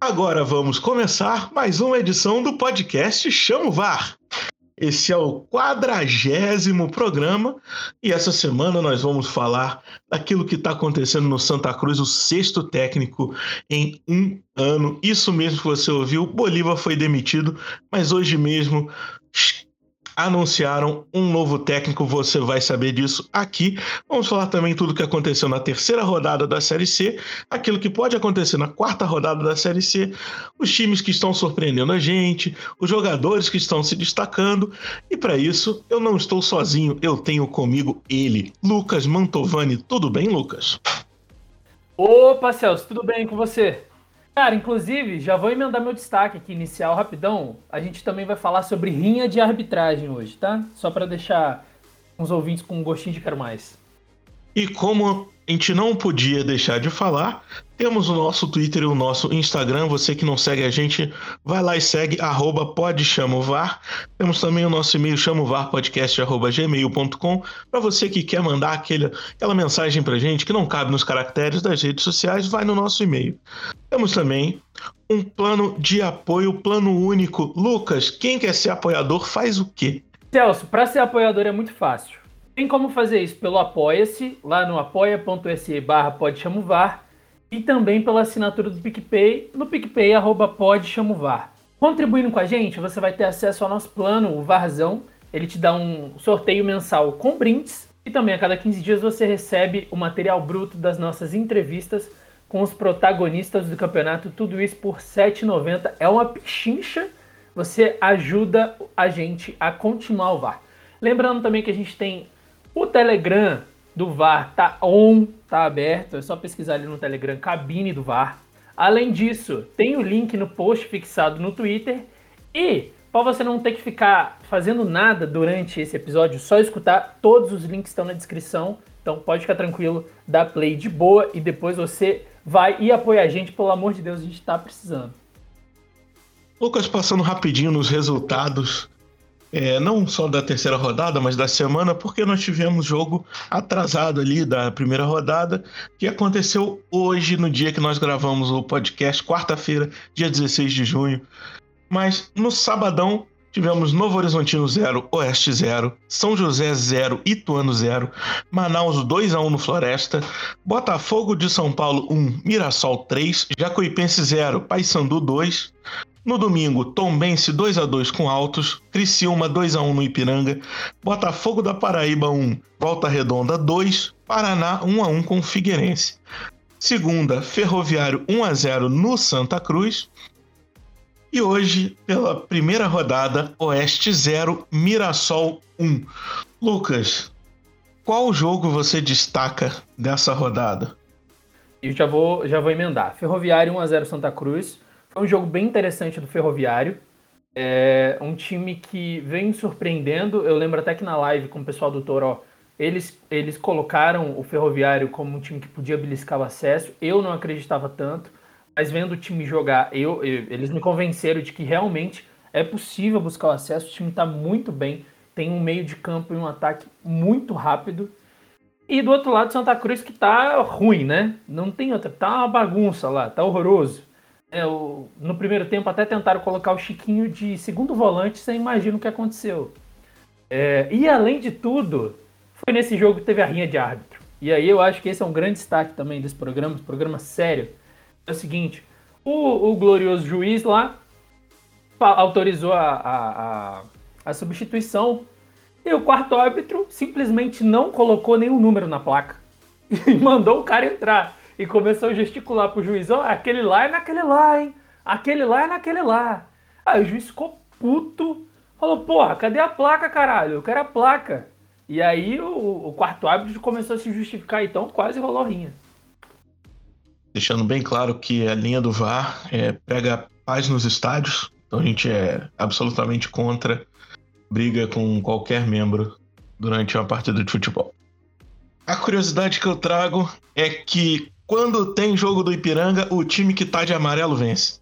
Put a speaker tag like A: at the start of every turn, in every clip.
A: Agora vamos começar mais uma edição do podcast Chamo VAR. Esse é o quadragésimo programa e essa semana nós vamos falar daquilo que está acontecendo no Santa Cruz, o sexto técnico em um ano. Isso mesmo que você ouviu, Bolívar foi demitido, mas hoje mesmo anunciaram um novo técnico, você vai saber disso aqui. Vamos falar também tudo o que aconteceu na terceira rodada da Série C, aquilo que pode acontecer na quarta rodada da Série C, os times que estão surpreendendo a gente, os jogadores que estão se destacando. E para isso, eu não estou sozinho, eu tenho comigo ele, Lucas Mantovani. Tudo bem, Lucas?
B: Opa, Celso, tudo bem com você? Cara, inclusive, já vou emendar meu destaque aqui inicial rapidão. A gente também vai falar sobre rinha de arbitragem hoje, tá? Só para deixar os ouvintes com um gostinho de quero mais.
A: E como a gente não podia deixar de falar, temos o nosso Twitter e o nosso Instagram. Você que não segue a gente, vai lá e segue, arroba. Temos também o nosso e-mail, chamovarpodcast.gmail.com, para você que quer mandar aquele, aquela mensagem pra gente que não cabe nos caracteres das redes sociais, vai no nosso e-mail. Temos também um plano de apoio, plano único. Lucas, quem quer ser apoiador faz o quê?
B: Celso, para ser apoiador é muito fácil tem como fazer isso pelo Apoia-se, lá no apoia.se barra e também pela assinatura do PicPay, no PicPay podchamovar. Contribuindo com a gente, você vai ter acesso ao nosso plano, o Varzão. Ele te dá um sorteio mensal com brindes e também a cada 15 dias você recebe o material bruto das nossas entrevistas com os protagonistas do campeonato, tudo isso por R$ 7,90. É uma pichincha, você ajuda a gente a continuar o VAR. Lembrando também que a gente tem o Telegram do VAR tá on, tá aberto, é só pesquisar ali no Telegram cabine do VAR. Além disso, tem o link no post fixado no Twitter e para você não ter que ficar fazendo nada durante esse episódio, só escutar, todos os links estão na descrição. Então pode ficar tranquilo, dá play de boa e depois você vai e apoia a gente, pelo amor de Deus, a gente está precisando.
A: Lucas, passando rapidinho nos resultados é, não só da terceira rodada, mas da semana, porque nós tivemos jogo atrasado ali da primeira rodada, que aconteceu hoje, no dia que nós gravamos o podcast, quarta-feira, dia 16 de junho. Mas no sabadão tivemos Novo Horizontino 0, Oeste 0, São José 0, Ituano 0, Manaus 2 a 1 no Floresta, Botafogo de São Paulo 1, Mirassol 3, Jacuipense 0, Paysandu 2, no domingo, Tombense 2 a 2 com Altos, Criciúma 2 a 1 no Ipiranga, Botafogo da Paraíba 1, Volta Redonda 2, Paraná 1 a 1 com Figueirense. Segunda, Ferroviário 1 a 0 no Santa Cruz. E hoje, pela primeira rodada, Oeste 0, Mirassol 1. Lucas, qual jogo você destaca dessa rodada?
B: Eu já vou, já vou emendar. Ferroviário 1 a 0 Santa Cruz. Foi um jogo bem interessante do Ferroviário. É um time que vem surpreendendo. Eu lembro até que na live com o pessoal do Toró, eles, eles colocaram o Ferroviário como um time que podia beliscar o acesso. Eu não acreditava tanto, mas vendo o time jogar, eu, eu eles me convenceram de que realmente é possível buscar o acesso. O time está muito bem, tem um meio de campo e um ataque muito rápido. E do outro lado, Santa Cruz que tá ruim, né? Não tem outra, tá uma bagunça lá, tá horroroso. É, o, no primeiro tempo até tentaram colocar o Chiquinho de segundo volante, você imagina o que aconteceu. É, e além de tudo, foi nesse jogo que teve a rinha de árbitro. E aí eu acho que esse é um grande destaque também desse programa, esse programa sério. É o seguinte, o, o glorioso juiz lá autorizou a, a, a, a substituição e o quarto árbitro simplesmente não colocou nenhum número na placa e mandou o cara entrar e começou a gesticular pro juiz, ó, oh, aquele lá é naquele lá, hein? Aquele lá é naquele lá. Aí o juiz ficou puto, falou, porra, cadê a placa, caralho? Eu quero a placa. E aí o, o quarto árbitro começou a se justificar, então quase rolou rinha.
A: Deixando bem claro que a linha do VAR é, pega paz nos estádios, então a gente é absolutamente contra briga com qualquer membro durante uma partida de futebol. A curiosidade que eu trago é que quando tem jogo do Ipiranga, o time que tá de amarelo vence.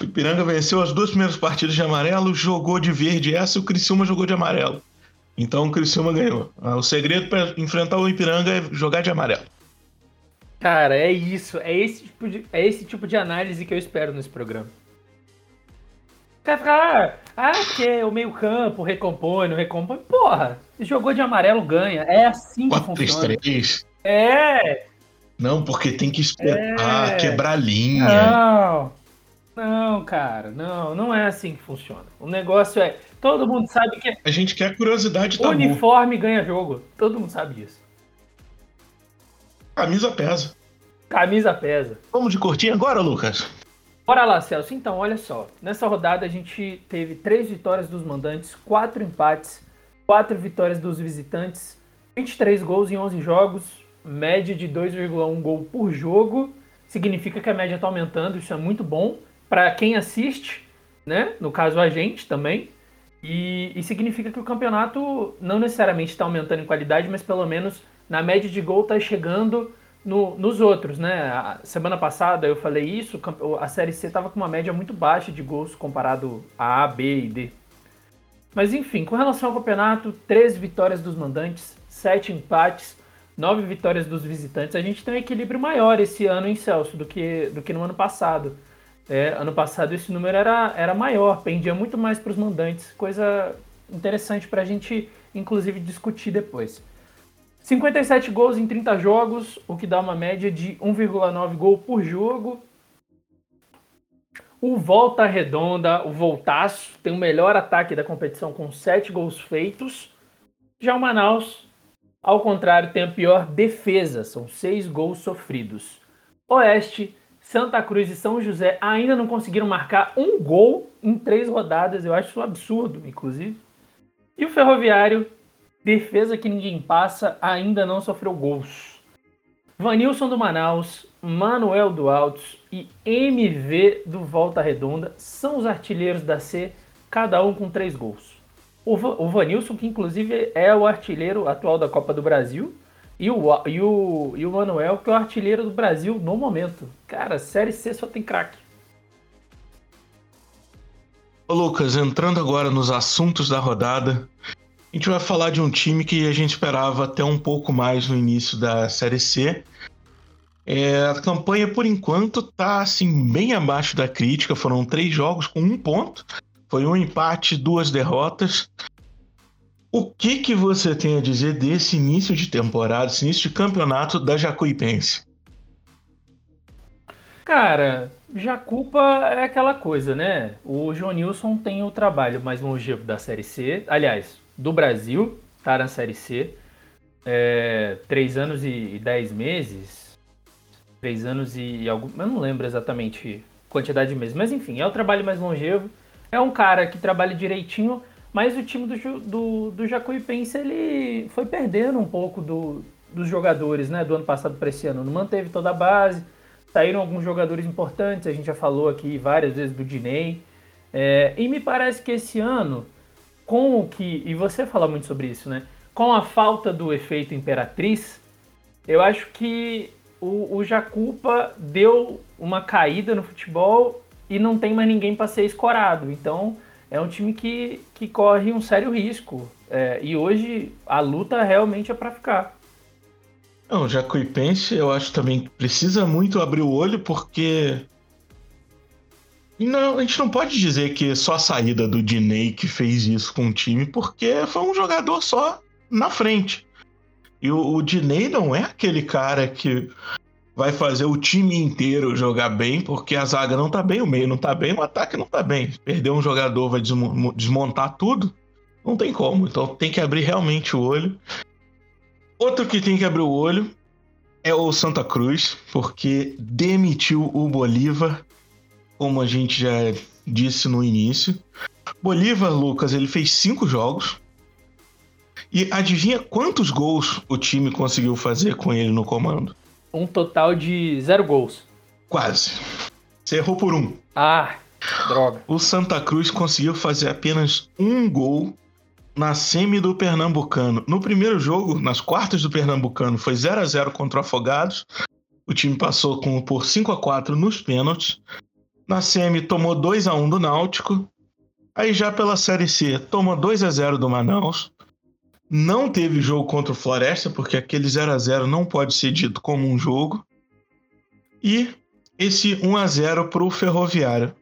A: O Ipiranga venceu as duas primeiras partidas de amarelo, jogou de verde essa e o Criciúma jogou de amarelo. Então o Criciúma ganhou. Ah, o segredo para enfrentar o Ipiranga é jogar de amarelo.
B: Cara, é isso. É esse tipo de, é esse tipo de análise que eu espero nesse programa. Cara fala, ah, ah que é o meio campo recompõe, não recompõe. Porra, jogou de amarelo, ganha. É assim que 4, funciona. 3, 3. É.
A: Não, porque tem que espetar, é... quebrar linha.
B: Não, não, cara, não, não é assim que funciona. O negócio é, todo mundo sabe que...
A: A gente quer curiosidade
B: tabu. Uniforme ganha jogo, todo mundo sabe disso.
A: Camisa pesa.
B: Camisa pesa.
A: Vamos de curtinho agora, Lucas?
B: Bora lá, Celso. Então, olha só. Nessa rodada a gente teve três vitórias dos mandantes, quatro empates, quatro vitórias dos visitantes, 23 gols em 11 jogos, média de 2,1 gol por jogo. Significa que a média está aumentando, isso é muito bom para quem assiste, né? No caso a gente também. E, e significa que o campeonato não necessariamente está aumentando em qualidade, mas pelo menos na média de gol está chegando no, nos outros, né? A semana passada eu falei isso, a Série C estava com uma média muito baixa de gols comparado a A, B e D. Mas enfim, com relação ao campeonato, 13 vitórias dos mandantes, 7 empates, 9 vitórias dos visitantes. A gente tem um equilíbrio maior esse ano em Celso do que, do que no ano passado. É, ano passado esse número era, era maior, pendia muito mais para os mandantes, coisa interessante para a gente, inclusive, discutir depois. 57 gols em 30 jogos, o que dá uma média de 1,9 gol por jogo. O Volta Redonda, o Voltaço, tem o melhor ataque da competição com 7 gols feitos. Já o Manaus, ao contrário, tem a pior defesa, são 6 gols sofridos. Oeste, Santa Cruz e São José ainda não conseguiram marcar um gol em três rodadas, eu acho isso um absurdo, inclusive. E o Ferroviário Defesa que ninguém passa, ainda não sofreu gols. Vanilson do Manaus, Manuel do Altos e MV do Volta Redonda são os artilheiros da C, cada um com três gols. O, o Vanilson, que inclusive é o artilheiro atual da Copa do Brasil, e o, e, o, e o Manuel, que é o artilheiro do Brasil no momento. Cara, Série C só tem craque.
A: Lucas, entrando agora nos assuntos da rodada, a gente vai falar de um time que a gente esperava até um pouco mais no início da Série C. É, a campanha, por enquanto, tá assim, bem abaixo da crítica. Foram três jogos com um ponto. Foi um empate, duas derrotas. O que, que você tem a dizer desse início de temporada, esse início de campeonato da Jacuipense?
B: Cara, Jacupa é aquela coisa, né? O João Nilson tem o trabalho mais longevo da Série C. Aliás, do Brasil, tá na Série C. É, três anos e, dez meses. Três anos e algum. Eu não lembro exatamente quantidade de meses, mas enfim, é o trabalho mais longevo. É um cara que trabalha direitinho, mas o time do, do, do Jacuipense ele foi perdendo um pouco do, dos jogadores né, do ano passado para esse ano. Não manteve toda a base, saíram alguns jogadores importantes, a gente já falou aqui várias vezes do Dinei. É, e me parece que esse ano com o que, e você fala muito sobre isso, né? Com a falta do efeito Imperatriz, eu acho que o, o Jacupa deu uma caída no futebol e não tem mais ninguém para ser escorado. Então é um time que, que corre um sério risco. É, e hoje a luta realmente é para ficar.
A: Não, o Jacuipense eu acho também precisa muito abrir o olho porque não, a gente não pode dizer que só a saída do Diney que fez isso com o time, porque foi um jogador só na frente. E o, o Diney não é aquele cara que vai fazer o time inteiro jogar bem, porque a zaga não tá bem, o meio não tá bem, o ataque não tá bem. Perder um jogador vai desmontar tudo, não tem como. Então tem que abrir realmente o olho. Outro que tem que abrir o olho é o Santa Cruz, porque demitiu o Bolívar como a gente já disse no início. Bolívar, Lucas, ele fez cinco jogos. E adivinha quantos gols o time conseguiu fazer com ele no comando?
B: Um total de zero gols.
A: Quase. Você errou por um.
B: Ah, droga.
A: O Santa Cruz conseguiu fazer apenas um gol na semi do Pernambucano. No primeiro jogo, nas quartas do Pernambucano, foi 0 a 0 contra o Afogados. O time passou com, por 5 a 4 nos pênaltis. Na semi tomou 2 a 1 do Náutico. Aí já pela Série C tomou 2 a 0 do Manaus. Não teve jogo contra o Floresta, porque aquele 0 a 0 não pode ser dito como um jogo. e esse 1 a 0 para o Ferroviário.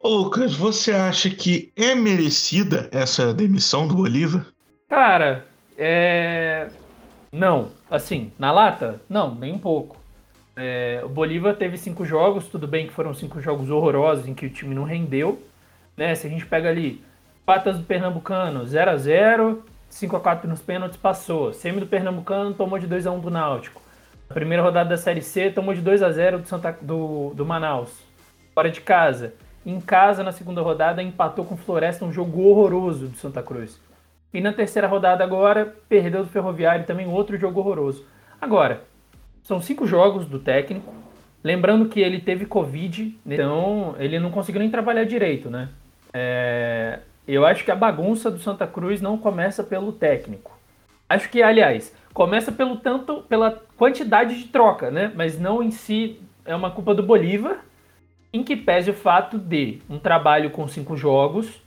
A: Ô, Lucas, você acha que é merecida essa demissão do Bolívar?
B: Cara, é. Não. Assim, na lata? Não, nem um pouco. É, o Bolívar teve cinco jogos, tudo bem que foram cinco jogos horrorosos em que o time não rendeu. Né? Se a gente pega ali, patas do Pernambucano, 0 a 0 5 a 4 nos pênaltis, passou. Semi do Pernambucano tomou de 2 a 1 do Náutico. Na primeira rodada da Série C, tomou de 2 a 0 do, Santa, do, do Manaus. Fora de casa. Em casa, na segunda rodada, empatou com o Floresta, um jogo horroroso do Santa Cruz. E na terceira rodada agora, perdeu do Ferroviário, também outro jogo horroroso. Agora, são cinco jogos do técnico. Lembrando que ele teve Covid, então ele não conseguiu nem trabalhar direito, né? É, eu acho que a bagunça do Santa Cruz não começa pelo técnico. Acho que, aliás, começa pelo tanto pela quantidade de troca, né? Mas não em si é uma culpa do Bolívar, em que pese o fato de um trabalho com cinco jogos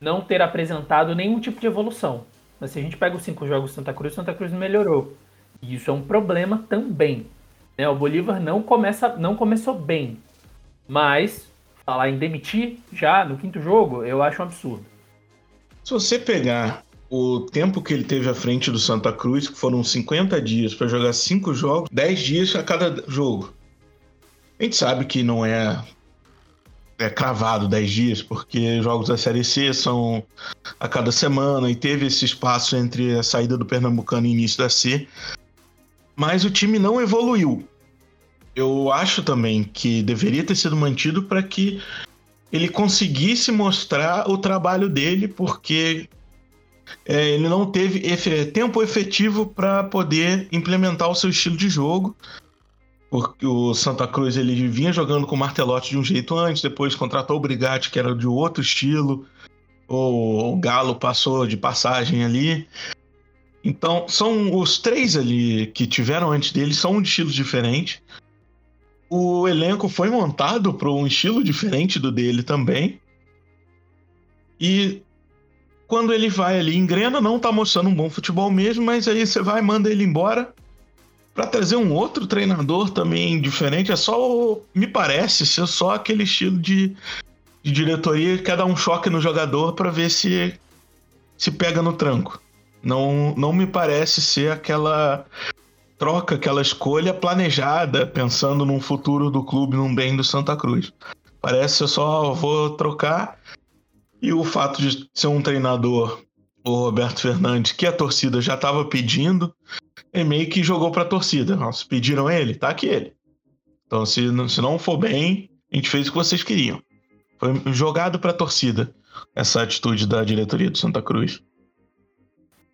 B: não ter apresentado nenhum tipo de evolução. Mas se a gente pega os cinco jogos do Santa Cruz, Santa Cruz melhorou. E isso é um problema também. Né? O Bolívar não, começa, não começou bem. Mas falar em demitir já no quinto jogo, eu acho um absurdo.
A: Se você pegar o tempo que ele teve à frente do Santa Cruz, que foram 50 dias para jogar cinco jogos, 10 dias a cada jogo. A gente sabe que não é, é cravado 10 dias, porque jogos da Série C são a cada semana e teve esse espaço entre a saída do Pernambucano e início da C mas o time não evoluiu. Eu acho também que deveria ter sido mantido para que ele conseguisse mostrar o trabalho dele, porque é, ele não teve tempo efetivo para poder implementar o seu estilo de jogo. Porque o Santa Cruz ele vinha jogando com o Martelotti de um jeito antes, depois contratou o Brigatti, que era de outro estilo. O, o Galo passou de passagem ali. Então, são os três ali que tiveram antes dele, são de estilos diferentes. O elenco foi montado para um estilo diferente do dele também. E quando ele vai ali, engrena, não tá mostrando um bom futebol mesmo, mas aí você vai manda ele embora para trazer um outro treinador também diferente. É só, me parece, ser só aquele estilo de, de diretoria que quer dar um choque no jogador para ver se se pega no tranco. Não, não me parece ser aquela troca, aquela escolha planejada, pensando num futuro do clube, num bem do Santa Cruz. Parece eu só vou trocar. E o fato de ser um treinador, o Roberto Fernandes, que a torcida já estava pedindo, é meio que jogou para a torcida. Nossa, pediram ele, tá aqui ele. Então, se, se não for bem, a gente fez o que vocês queriam. Foi jogado para a torcida essa atitude da diretoria do Santa Cruz.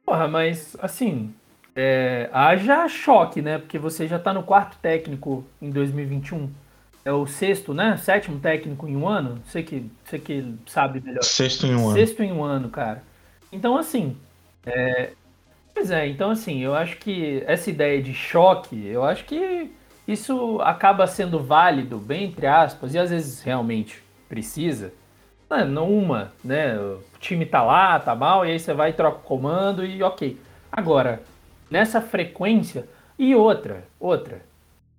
B: Porra, mas assim, é, haja choque, né? Porque você já tá no quarto técnico em 2021. É o sexto, né? Sétimo técnico em um ano. Você que, você que sabe melhor.
A: Sexto em um ano.
B: Sexto em um ano, cara. Então, assim. É... Pois é, então, assim, eu acho que essa ideia de choque, eu acho que isso acaba sendo válido, bem entre aspas, e às vezes realmente precisa é, não uma, né? O time tá lá, tá mal, e aí você vai e troca o comando e ok. Agora, nessa frequência, e outra, outra.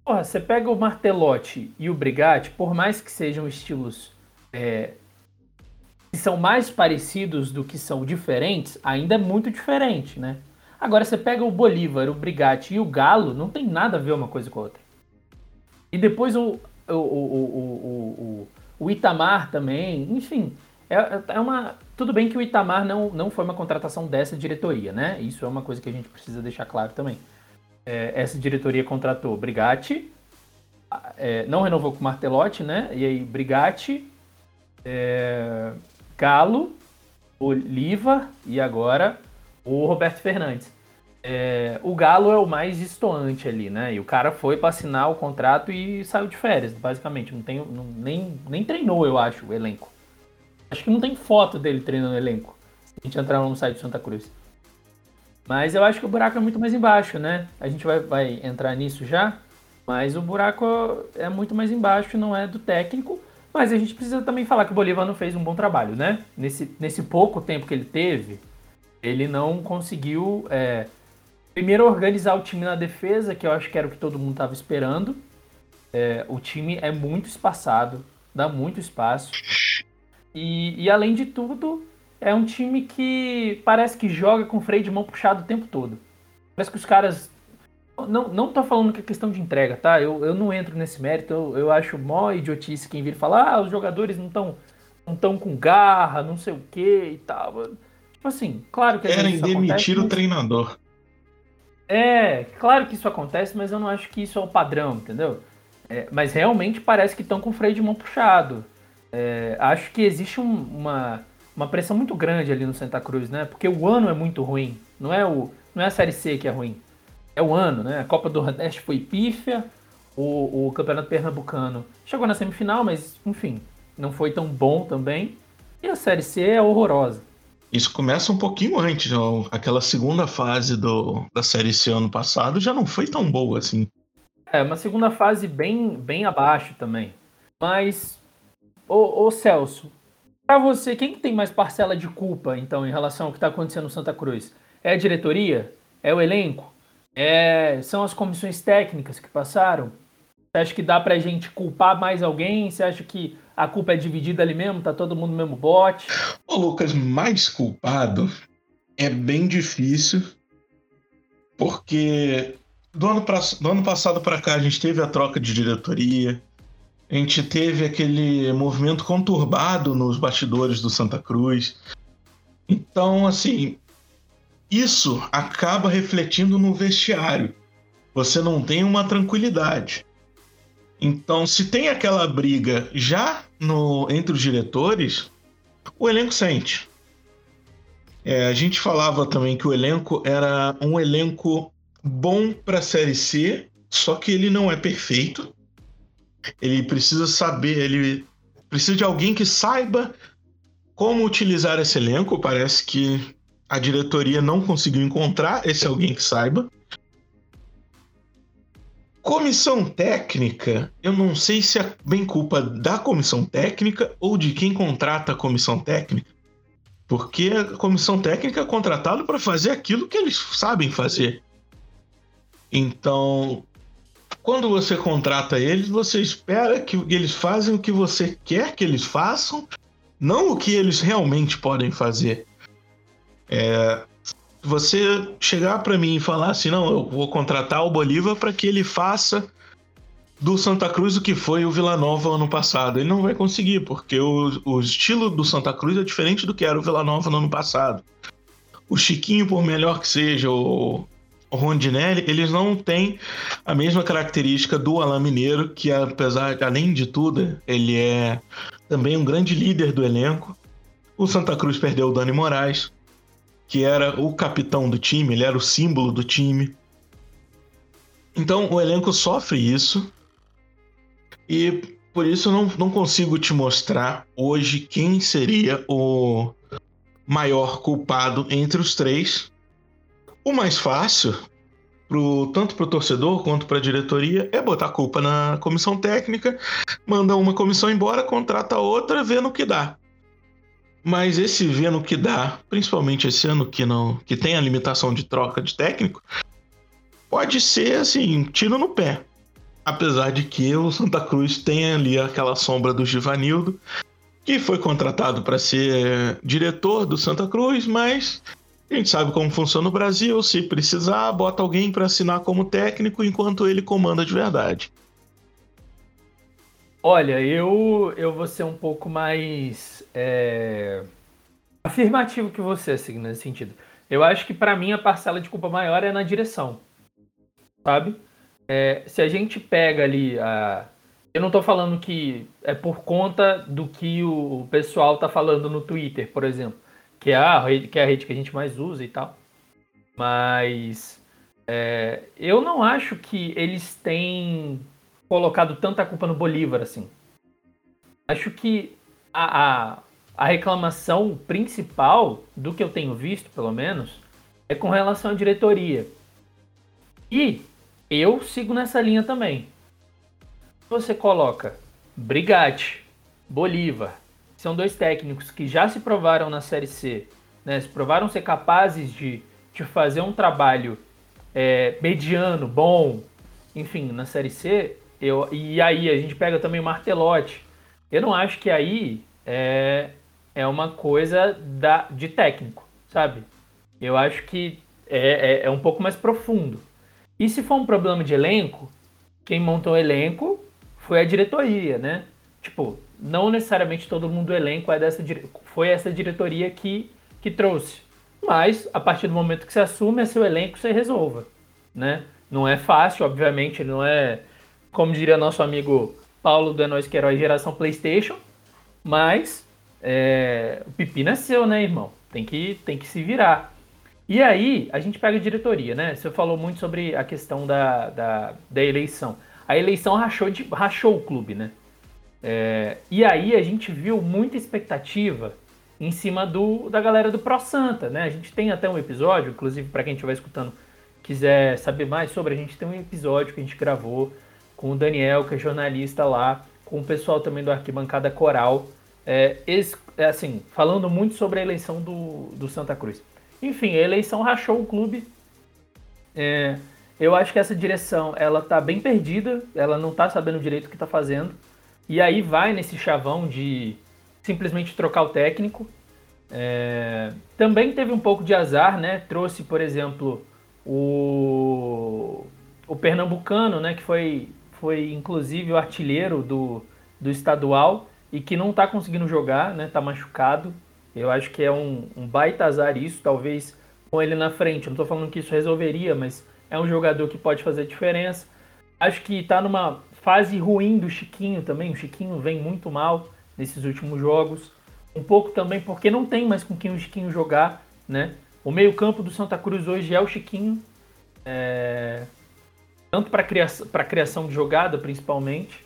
B: Porra, você pega o Martelotti e o Brigatti, por mais que sejam estilos é, que são mais parecidos do que são diferentes, ainda é muito diferente, né? Agora você pega o Bolívar, o Brigatti e o Galo, não tem nada a ver uma coisa com a outra. E depois o, o, o, o, o o Itamar também, enfim. É, é uma. Tudo bem que o Itamar não, não foi uma contratação dessa diretoria, né? Isso é uma coisa que a gente precisa deixar claro também. É, essa diretoria contratou Brigatti, é, não renovou com Martelotti, né? E aí Brigatti, é, Galo, Oliva e agora o Roberto Fernandes. É, o Galo é o mais estoante ali, né? E o cara foi para assinar o contrato e saiu de férias, basicamente. Não tem, não, nem, nem treinou, eu acho, o elenco. Acho que não tem foto dele treinando o elenco. A gente entrar no site do Santa Cruz. Mas eu acho que o buraco é muito mais embaixo, né? A gente vai, vai entrar nisso já. Mas o buraco é muito mais embaixo, não é do técnico. Mas a gente precisa também falar que o Bolívar não fez um bom trabalho, né? Nesse, nesse pouco tempo que ele teve, ele não conseguiu. É, primeiro organizar o time na defesa, que eu acho que era o que todo mundo estava esperando. É, o time é muito espaçado, dá muito espaço. E, e, além de tudo, é um time que parece que joga com freio de mão puxado o tempo todo. Parece que os caras. Não, não tô falando que é questão de entrega, tá? Eu, eu não entro nesse mérito. Eu, eu acho mó idiotice quem vir falar, ah, os jogadores não estão não tão com garra, não sei o que e tal. Tipo assim, claro que.
A: Querem demitir acontece, o treinador.
B: É, claro que isso acontece, mas eu não acho que isso é o padrão, entendeu? É, mas realmente parece que estão com o freio de mão puxado. É, acho que existe um, uma, uma pressão muito grande ali no Santa Cruz, né? Porque o ano é muito ruim. Não é, o, não é a Série C que é ruim. É o ano, né? A Copa do Nordeste foi pífia. O, o Campeonato Pernambucano chegou na semifinal, mas enfim, não foi tão bom também. E a Série C é horrorosa.
A: Isso começa um pouquinho antes, aquela segunda fase do, da Série C ano passado já não foi tão boa assim.
B: É, uma segunda fase bem, bem abaixo também. Mas, ô, ô Celso, para você, quem tem mais parcela de culpa, então, em relação ao que está acontecendo no Santa Cruz? É a diretoria? É o elenco? É, são as comissões técnicas que passaram? Você acha que dá pra gente culpar mais alguém? Você acha que a culpa é dividida ali mesmo? Tá todo mundo no mesmo bote?
A: Ô, Lucas, mais culpado é bem difícil, porque do ano, pra, do ano passado para cá a gente teve a troca de diretoria, a gente teve aquele movimento conturbado nos bastidores do Santa Cruz. Então, assim, isso acaba refletindo no vestiário. Você não tem uma tranquilidade. Então, se tem aquela briga já no, entre os diretores, o elenco sente. É, a gente falava também que o elenco era um elenco bom para a Série C, só que ele não é perfeito. Ele precisa saber, ele precisa de alguém que saiba como utilizar esse elenco. Parece que a diretoria não conseguiu encontrar esse alguém que saiba. Comissão técnica, eu não sei se é bem culpa da comissão técnica ou de quem contrata a comissão técnica, porque a comissão técnica é contratada para fazer aquilo que eles sabem fazer. Então, quando você contrata eles, você espera que eles façam o que você quer que eles façam, não o que eles realmente podem fazer. É, você chegar para mim e falar assim, não, eu vou contratar o Bolívar para que ele faça do Santa Cruz o que foi o Vila Nova ano passado. Ele não vai conseguir, porque o, o estilo do Santa Cruz é diferente do que era o Vila Nova no ano passado. O Chiquinho, por melhor que seja, o, Rondinelli, eles não têm a mesma característica do Alain Mineiro, que apesar, além de tudo, ele é também um grande líder do elenco. O Santa Cruz perdeu o Dani Moraes, que era o capitão do time, ele era o símbolo do time. Então o elenco sofre isso. E por isso eu não, não consigo te mostrar hoje quem seria o maior culpado entre os três. O mais fácil, pro, tanto para o torcedor quanto para a diretoria, é botar a culpa na comissão técnica, manda uma comissão embora, contrata outra, vê no que dá. Mas esse vendo que dá, principalmente esse ano que não que tem a limitação de troca de técnico, pode ser assim, tiro no pé. Apesar de que o Santa Cruz tem ali aquela sombra do Givanildo, que foi contratado para ser diretor do Santa Cruz, mas a gente sabe como funciona o Brasil. Se precisar, bota alguém para assinar como técnico enquanto ele comanda de verdade.
B: Olha, eu, eu vou ser um pouco mais é, afirmativo que você, assim, nesse sentido. Eu acho que para mim a parcela de culpa maior é na direção, sabe? É, se a gente pega ali a. Eu não estou falando que é por conta do que o pessoal tá falando no Twitter, por exemplo, que é a rede que, é a rede que a gente mais usa e tal. Mas é, eu não acho que eles têm colocado tanta culpa no Bolívar assim. Acho que a, a, a, reclamação principal, do que eu tenho visto, pelo menos, é com relação à diretoria. E eu sigo nessa linha também. Você coloca Brigatti, Bolívar, são dois técnicos que já se provaram na Série C, né, se provaram ser capazes de, de fazer um trabalho é, mediano, bom, enfim, na Série C, Eu, e aí a gente pega também o Martelotti. Eu não acho que aí é, é uma coisa da, de técnico, sabe? Eu acho que é, é, é um pouco mais profundo. E se for um problema de elenco, quem montou o elenco foi a diretoria, né? Tipo, não necessariamente todo mundo do elenco é dessa foi essa diretoria que, que trouxe. Mas, a partir do momento que você assume, é seu elenco, você resolva, né? Não é fácil, obviamente, não é, como diria nosso amigo Paulo do Enóis Queiroz, geração Playstation, mas é, o pepino é seu, né, irmão? Tem que, tem que se virar. E aí, a gente pega a diretoria, né? Você falou muito sobre a questão da, da, da eleição. A eleição rachou, de, rachou o clube, né? É, e aí a gente viu muita expectativa em cima do, da galera do Pro Santa, né? A gente tem até um episódio, inclusive para quem estiver escutando, quiser saber mais sobre, a gente tem um episódio que a gente gravou com o Daniel, que é jornalista lá, com o pessoal também do Arquibancada Coral, é, é assim, falando muito sobre a eleição do, do Santa Cruz. Enfim, a eleição rachou o clube. É, eu acho que essa direção ela tá bem perdida, ela não tá sabendo direito o que tá fazendo. E aí vai nesse chavão de simplesmente trocar o técnico. É, também teve um pouco de azar, né? Trouxe, por exemplo, o, o Pernambucano, né? Que foi, foi inclusive o artilheiro do, do estadual e que não está conseguindo jogar, né? Tá machucado. Eu acho que é um, um baita azar isso, talvez com ele na frente. Eu não estou falando que isso resolveria, mas é um jogador que pode fazer diferença. Acho que está numa fase ruim do Chiquinho também. O Chiquinho vem muito mal nesses últimos jogos. Um pouco também porque não tem mais com quem o Chiquinho jogar, né? O meio-campo do Santa Cruz hoje é o Chiquinho. É... Tanto para criação, criação de jogada, principalmente.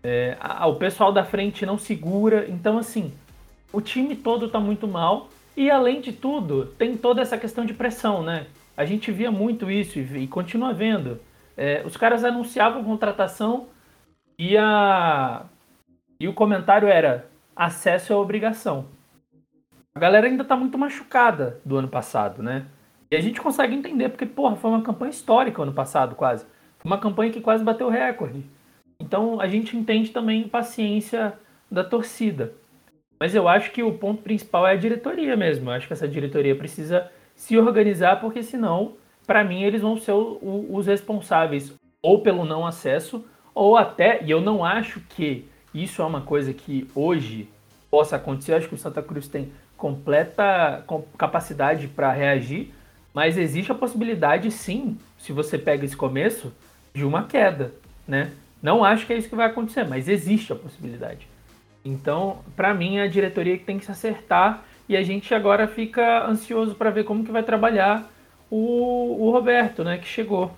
B: É... o pessoal da frente não segura. Então, assim, o time todo está muito mal. E além de tudo, tem toda essa questão de pressão, né? A gente via muito isso e, e continua vendo. É, os caras anunciavam contratação e, a, e o comentário era: acesso é obrigação. A galera ainda está muito machucada do ano passado, né? E a gente consegue entender, porque, porra, foi uma campanha histórica ano passado, quase. Foi uma campanha que quase bateu recorde. Então a gente entende também a paciência da torcida. Mas eu acho que o ponto principal é a diretoria mesmo. Eu acho que essa diretoria precisa se organizar, porque senão, para mim, eles vão ser o, o, os responsáveis ou pelo não acesso, ou até, e eu não acho que isso é uma coisa que hoje possa acontecer. Eu acho que o Santa Cruz tem completa capacidade para reagir, mas existe a possibilidade, sim, se você pega esse começo, de uma queda, né? Não acho que é isso que vai acontecer, mas existe a possibilidade. Então, para mim, é a diretoria que tem que se acertar e a gente agora fica ansioso para ver como que vai trabalhar o, o Roberto, né, que chegou.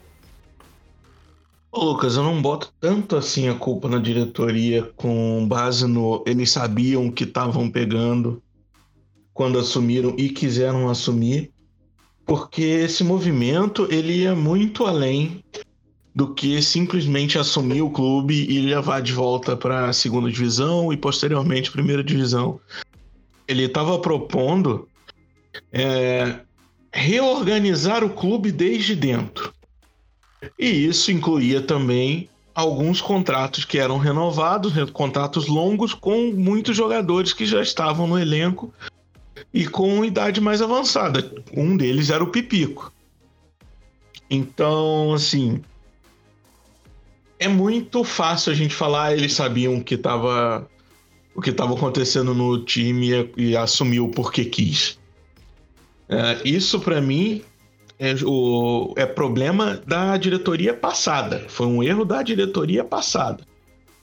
A: Ô, Lucas, eu não boto tanto assim a culpa na diretoria com base no eles sabiam que estavam pegando quando assumiram e quiseram assumir, porque esse movimento ele ia muito além do que simplesmente assumir o clube e levar de volta para a segunda divisão e posteriormente primeira divisão. Ele estava propondo é, reorganizar o clube desde dentro. E isso incluía também alguns contratos que eram renovados, contratos longos com muitos jogadores que já estavam no elenco e com idade mais avançada. Um deles era o Pipico. Então, assim, é muito fácil a gente falar, eles sabiam que tava, o que estava acontecendo no time e, e assumiu porque quis. É, isso para mim é, o, é problema da diretoria passada. Foi um erro da diretoria passada.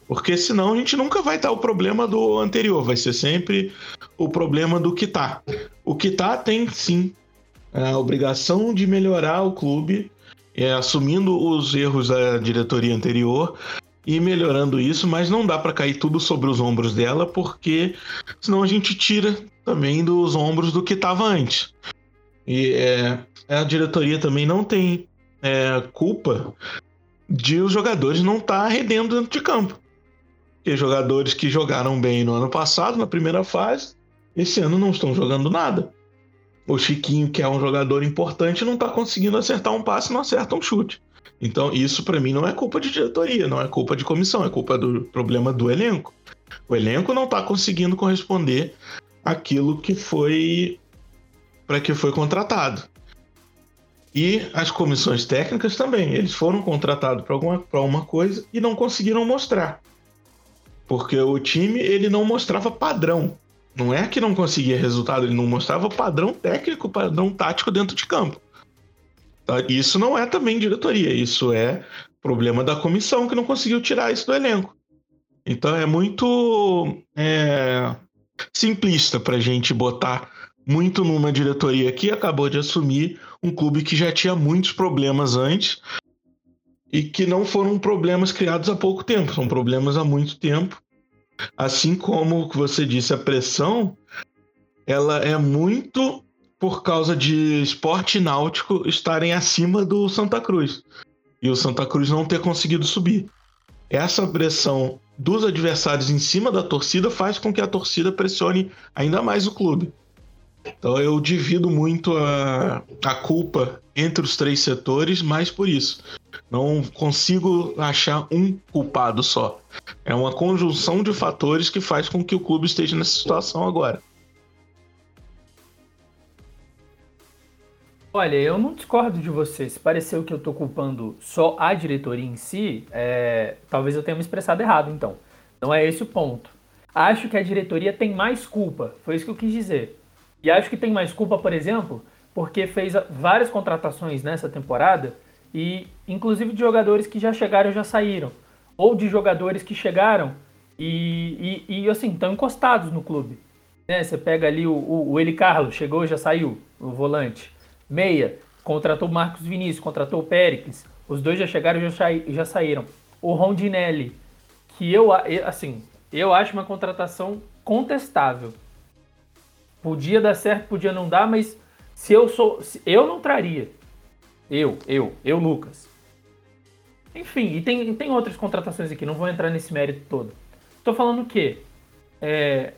A: Porque senão a gente nunca vai estar o problema do anterior, vai ser sempre o problema do que tá. O que tá tem sim a obrigação de melhorar o clube é, assumindo os erros da diretoria anterior e melhorando isso, mas não dá para cair tudo sobre os ombros dela, porque senão a gente tira também dos ombros do que estava antes. E é, a diretoria também não tem é, culpa de os jogadores não estar tá rendendo dentro de campo. Porque jogadores que jogaram bem no ano passado, na primeira fase, esse ano não estão jogando nada. O Chiquinho, que é um jogador importante, não está conseguindo acertar um passe, não acerta um chute. Então, isso para mim não é culpa de diretoria, não é culpa de comissão, é culpa do problema do elenco. O elenco não está conseguindo corresponder aquilo que foi para que foi contratado. E as comissões técnicas também, eles foram contratados para uma coisa e não conseguiram mostrar. Porque o time ele não mostrava padrão. Não é que não conseguia resultado, ele não mostrava padrão técnico, padrão tático dentro de campo. Tá? Isso não é também diretoria, isso é problema da comissão que não conseguiu tirar isso do elenco. Então é muito é, simplista para gente botar muito numa diretoria que acabou de assumir um clube que já tinha muitos problemas antes e que não foram problemas criados há pouco tempo, são problemas há muito tempo. Assim como você disse, a pressão ela é muito por causa de esporte náutico estarem acima do Santa Cruz e o Santa Cruz não ter conseguido subir. Essa pressão dos adversários em cima da torcida faz com que a torcida pressione ainda mais o clube. Então eu divido muito a, a culpa entre os três setores, mas por isso. Não consigo achar um culpado só. É uma conjunção de fatores que faz com que o clube esteja nessa situação agora.
B: Olha, eu não discordo de você. Se pareceu que eu estou culpando só a diretoria em si, é... talvez eu tenha me expressado errado, então. Não é esse o ponto. Acho que a diretoria tem mais culpa. Foi isso que eu quis dizer. E acho que tem mais culpa, por exemplo, porque fez várias contratações nessa temporada e inclusive de jogadores que já chegaram e já saíram. Ou de jogadores que chegaram e, e, e assim, estão encostados no clube. Né? Você pega ali o, o, o Eli Carlos, chegou e já saiu, o volante. Meia, contratou o Marcos Vinícius, contratou o Péricles. Os dois já chegaram e já, já saíram. O Rondinelli, que eu, assim, eu acho uma contratação contestável. Podia dar certo, podia não dar, mas se eu sou. Se, eu não traria. Eu, eu, eu, Lucas. Enfim, e tem, tem outras contratações aqui, não vou entrar nesse mérito todo. Tô falando o quê? É,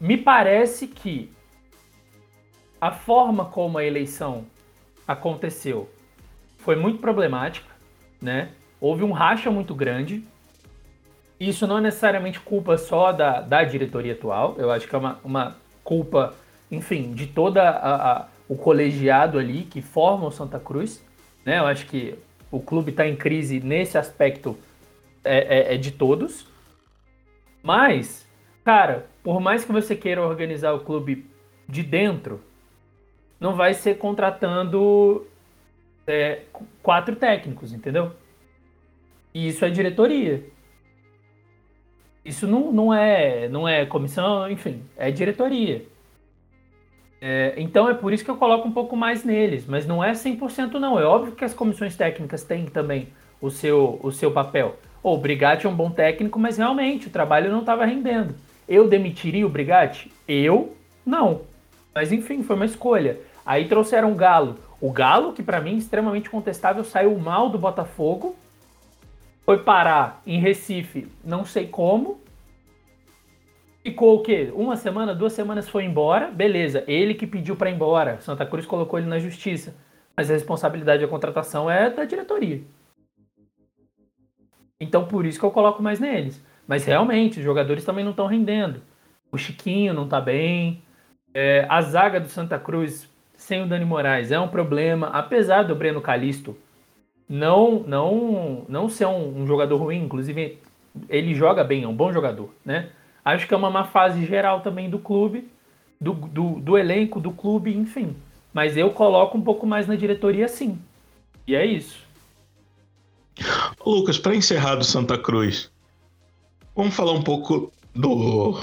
B: me parece que a forma como a eleição aconteceu foi muito problemática, né? Houve um racha muito grande. Isso não é necessariamente culpa só da, da diretoria atual, eu acho que é uma, uma culpa, enfim, de toda a, a, o colegiado ali que forma o Santa Cruz. Né? Eu acho que o clube está em crise nesse aspecto é, é, é de todos. Mas, cara, por mais que você queira organizar o clube de dentro, não vai ser contratando é, quatro técnicos, entendeu? E isso é diretoria. Isso não, não, é, não é comissão, enfim, é diretoria. É, então é por isso que eu coloco um pouco mais neles, mas não é 100% não. É óbvio que as comissões técnicas têm também o seu, o seu papel. o Brigatti é um bom técnico, mas realmente o trabalho não estava rendendo. Eu demitiria o Brigatti? Eu? Não. Mas enfim, foi uma escolha. Aí trouxeram o Galo. O Galo, que para mim é extremamente contestável, saiu mal do Botafogo foi parar em Recife, não sei como. Ficou o quê? Uma semana, duas semanas foi embora. Beleza, ele que pediu para ir embora. Santa Cruz colocou ele na justiça. Mas a responsabilidade da contratação é da diretoria. Então por isso que eu coloco mais neles. Mas realmente, os jogadores também não estão rendendo. O Chiquinho não está bem. É, a zaga do Santa Cruz sem o Dani Moraes é um problema. Apesar do Breno Calisto não não não ser um, um, jogador ruim, inclusive ele joga bem, é um bom jogador, né? Acho que é uma má fase geral também do clube, do, do, do elenco, do clube, enfim. Mas eu coloco um pouco mais na diretoria sim. E é isso.
A: Lucas, para encerrar do Santa Cruz, vamos falar um pouco do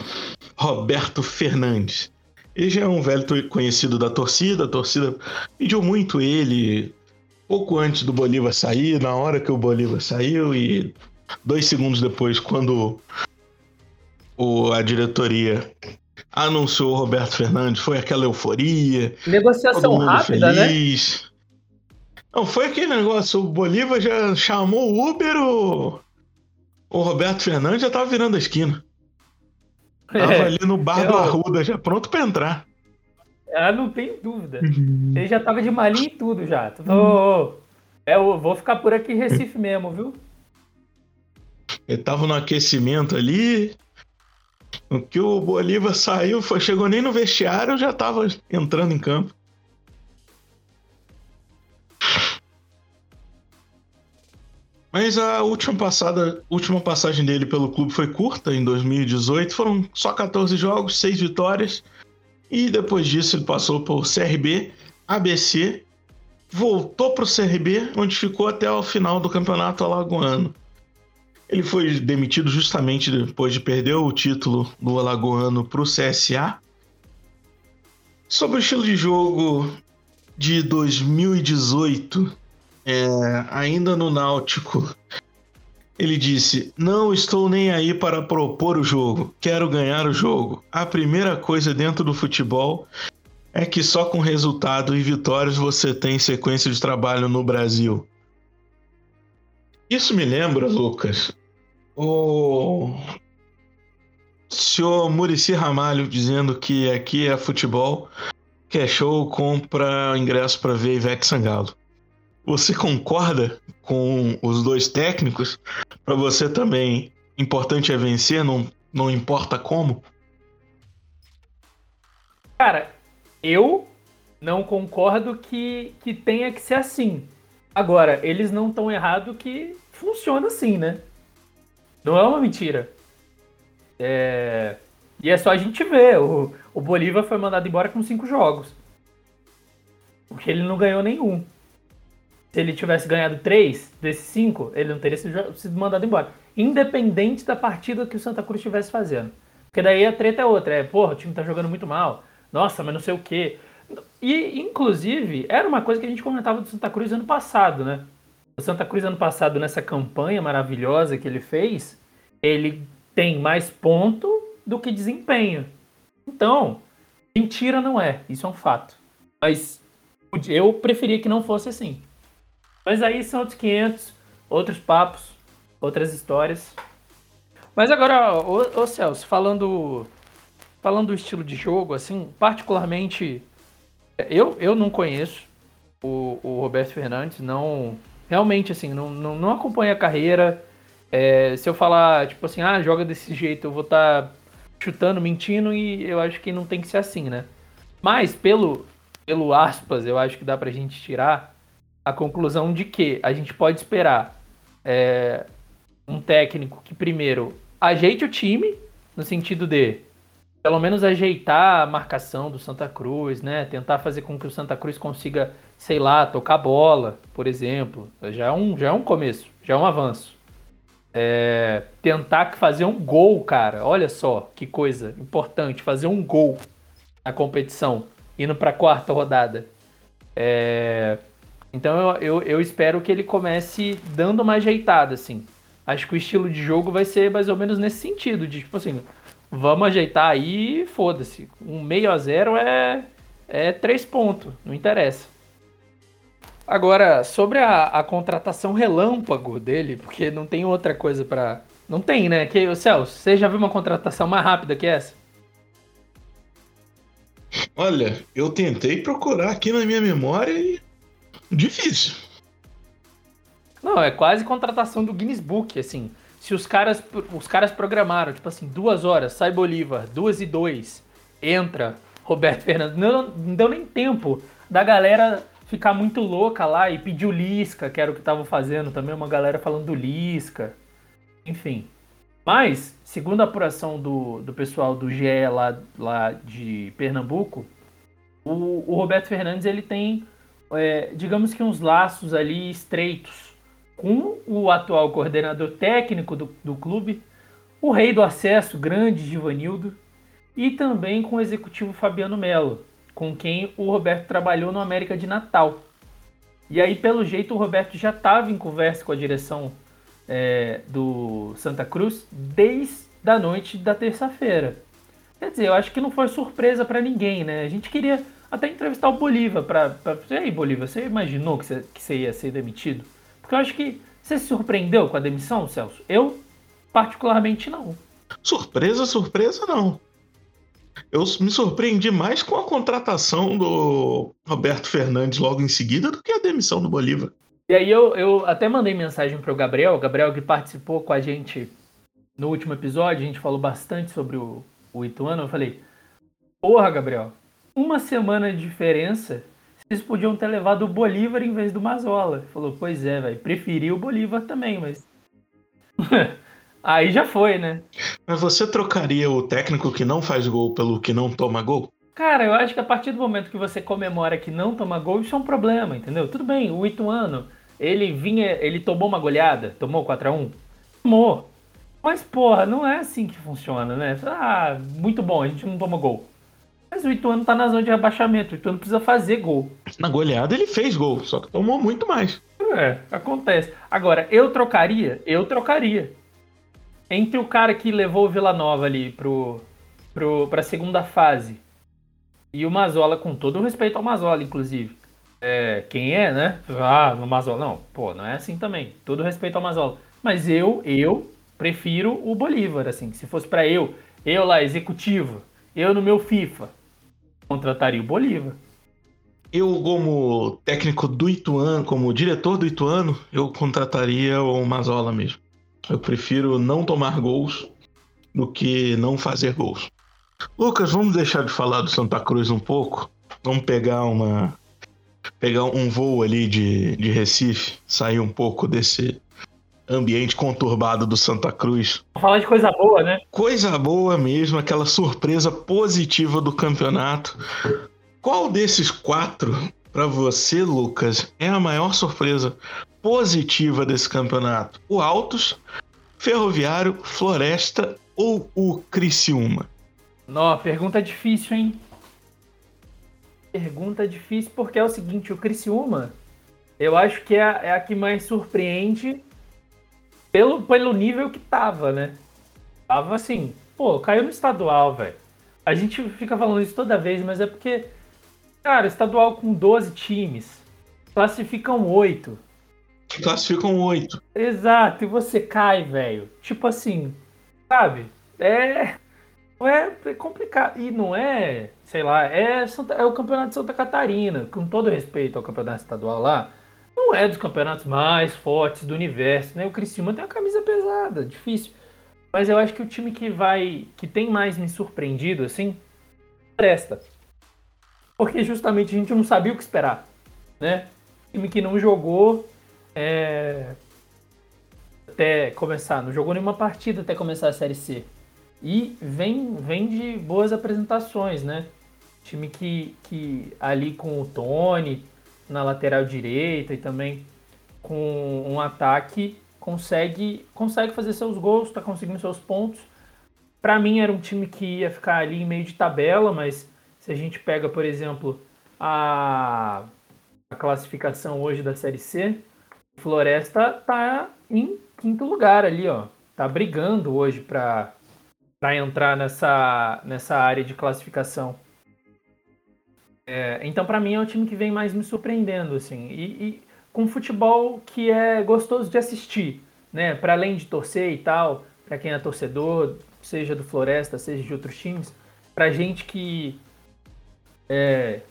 A: Roberto Fernandes. Ele já é um velho conhecido da torcida, a torcida pediu muito ele pouco antes do Bolívar sair, na hora que o Bolívar saiu e dois segundos depois, quando o, a diretoria anunciou o Roberto Fernandes, foi aquela euforia.
B: Negociação rápida, né? feliz. né?
A: Não, foi aquele negócio, o Bolívar já chamou o Uber, o, o Roberto Fernandes já tava virando a esquina. Tava é, ali no bar eu... do Arruda, já pronto para entrar.
B: Ah, não tem dúvida. Uhum. Ele já tava de malinha e tudo já. Uhum. É, eu vou ficar por aqui em Recife mesmo, viu?
A: Ele tava no aquecimento ali. O que o Bolívar saiu, foi, chegou nem no vestiário, já tava entrando em campo. Mas a última, passada, última passagem dele pelo clube foi curta, em 2018. Foram só 14 jogos, 6 vitórias. E depois disso ele passou por CRB, ABC, voltou para o CRB, onde ficou até o final do campeonato alagoano. Ele foi demitido justamente depois de perder o título do alagoano para o CSA. Sobre o estilo de jogo de 2018, é, ainda no Náutico, ele disse: Não estou nem aí para propor o jogo, quero ganhar o jogo. A primeira coisa dentro do futebol é que só com resultado e vitórias você tem sequência de trabalho no Brasil. Isso me lembra, Lucas, o senhor Murici Ramalho dizendo que aqui é futebol, que é show, compra ingresso para ver Ivete Sangalo. Você concorda com os dois técnicos? Para você também, importante é vencer, não, não importa como?
B: Cara, eu não concordo que, que tenha que ser assim. Agora, eles não estão errados que funciona assim, né? Não é uma mentira. É... E é só a gente ver. O, o Bolívar foi mandado embora com cinco jogos. Porque ele não ganhou nenhum. Se ele tivesse ganhado três desses cinco, ele não teria sido, mandado embora. Independente da partida que o Santa Cruz estivesse fazendo. Porque daí a treta é outra. É, porra, o time tá jogando muito mal. Nossa, mas não sei o quê. E, inclusive, era uma coisa que a gente comentava do Santa Cruz ano passado, né? O Santa Cruz ano passado, nessa campanha maravilhosa que ele fez, ele tem mais ponto do que desempenho. Então, mentira não é, isso é um fato. Mas eu preferia que não fosse assim. Mas aí são outros 500, outros papos, outras histórias. Mas agora, ô, ô Celso, falando falando do estilo de jogo, assim, particularmente, eu, eu não conheço o, o Roberto Fernandes, não. Realmente, assim, não, não, não acompanho a carreira. É, se eu falar, tipo assim, ah, joga desse jeito, eu vou estar tá chutando, mentindo, e eu acho que não tem que ser assim, né? Mas, pelo, pelo aspas, eu acho que dá pra gente tirar a conclusão de que a gente pode esperar é, um técnico que, primeiro, ajeite o time, no sentido de pelo menos ajeitar a marcação do Santa Cruz, né? Tentar fazer com que o Santa Cruz consiga, sei lá, tocar bola, por exemplo. Já é um, já é um começo, já é um avanço. É, tentar fazer um gol, cara. Olha só que coisa importante, fazer um gol na competição, indo para a quarta rodada. É, então eu, eu, eu, espero que ele comece dando uma ajeitada, assim. Acho que o estilo de jogo vai ser mais ou menos nesse sentido, de tipo assim, vamos ajeitar aí e foda-se. Um meio a zero é, é três pontos, não interessa. Agora, sobre a, a contratação relâmpago dele, porque não tem outra coisa para Não tem, né? Que, Celso, você já viu uma contratação mais rápida que essa?
A: Olha, eu tentei procurar aqui na minha memória e. Difícil.
B: Não, é quase contratação do Guinness Book, assim se os caras, os caras programaram, tipo assim, duas horas, sai Bolívar, duas e dois, entra Roberto Fernandes. Não, não deu nem tempo da galera ficar muito louca lá e pedir o Lisca, que era o que estavam fazendo também, uma galera falando do Lisca. Enfim. Mas, segundo a apuração do, do pessoal do GE lá, lá de Pernambuco, o, o Roberto Fernandes ele tem, é, digamos que uns laços ali estreitos com o atual coordenador técnico do, do clube, o rei do acesso, grande Givanildo, e também com o executivo Fabiano Melo, com quem o Roberto trabalhou no América de Natal. E aí, pelo jeito, o Roberto já estava em conversa com a direção é, do Santa Cruz desde a noite da terça-feira. Quer dizer, eu acho que não foi surpresa para ninguém, né? A gente queria até entrevistar o Bolívar para. E aí, Bolívar, você imaginou que você, que você ia ser demitido? Porque eu acho que você se surpreendeu com a demissão, Celso? Eu, particularmente, não.
A: Surpresa, surpresa, não. Eu me surpreendi mais com a contratação do Roberto Fernandes logo em seguida do que a demissão do Bolívar.
B: E aí eu, eu até mandei mensagem para o Gabriel, o Gabriel que participou com a gente no último episódio, a gente falou bastante sobre o, o Ituano, eu falei, porra, Gabriel, uma semana de diferença, vocês podiam ter levado o Bolívar em vez do Mazola. Falou, pois é, velho, preferi o Bolívar também, mas... aí já foi, né?
A: Mas você trocaria o técnico que não faz gol pelo que não toma gol?
B: Cara, eu acho que a partir do momento que você comemora que não toma gol, isso é um problema, entendeu? Tudo bem, o Ituano ele vinha, ele tomou uma goleada, tomou 4 a 1 Tomou. Mas, porra, não é assim que funciona, né? Ah, muito bom, a gente não toma gol. Mas o Ituano tá na zona de rebaixamento, o Ituano precisa fazer gol.
A: Na goleada ele fez gol, só que tomou muito mais.
B: É, acontece. Agora, eu trocaria? Eu trocaria. Entre o cara que levou o Vila Nova ali pro, pro, pra segunda fase e o Mazola, com todo o respeito ao Mazola, inclusive, é, quem é, né? Ah, no Mazola. Não, pô, não é assim também. Todo respeito ao Mazola. Mas eu, eu prefiro o Bolívar, assim. Se fosse para eu, eu lá, executivo, eu no meu FIFA, contrataria o Bolívar.
A: Eu, como técnico do Ituano, como diretor do Ituano, eu contrataria o Mazola mesmo. Eu prefiro não tomar gols do que não fazer gols. Lucas, vamos deixar de falar do Santa Cruz um pouco? Vamos pegar uma pegar um voo ali de, de Recife, sair um pouco desse ambiente conturbado do Santa Cruz.
B: Falar de coisa boa, né?
A: Coisa boa mesmo, aquela surpresa positiva do campeonato. Qual desses quatro, para você, Lucas, é a maior surpresa positiva desse campeonato? O Altos, Ferroviário, Floresta ou o Criciúma?
B: Não, pergunta difícil, hein? pergunta difícil porque é o seguinte, o Criciúma, eu acho que é a, é a que mais surpreende pelo, pelo nível que tava, né? Tava assim, pô, caiu no estadual, velho. A gente fica falando isso toda vez, mas é porque, cara, estadual com 12 times, classificam 8.
A: Classificam 8.
B: Exato, e você cai, velho. Tipo assim, sabe? É, é complicado. E não é sei lá, é, Santa, é o campeonato de Santa Catarina, com todo respeito ao campeonato estadual lá, não é dos campeonatos mais fortes do universo, né? O Criciúma tem uma camisa pesada, difícil. Mas eu acho que o time que vai, que tem mais me surpreendido, assim, presta. Porque justamente a gente não sabia o que esperar, né? O time que não jogou é... até começar, não jogou nenhuma partida até começar a Série C. E vem, vem de boas apresentações, né? Time que, que ali com o Tony na lateral direita e também com um ataque consegue consegue fazer seus gols, está conseguindo seus pontos. Para mim era um time que ia ficar ali em meio de tabela, mas se a gente pega, por exemplo, a, a classificação hoje da Série C, Floresta tá em quinto lugar ali, ó. Tá brigando hoje para entrar nessa, nessa área de classificação. É, então, para mim, é o time que vem mais me surpreendendo, assim. E, e com futebol que é gostoso de assistir, né? Para além de torcer e tal, para quem é torcedor, seja do Floresta, seja de outros times, para gente que é,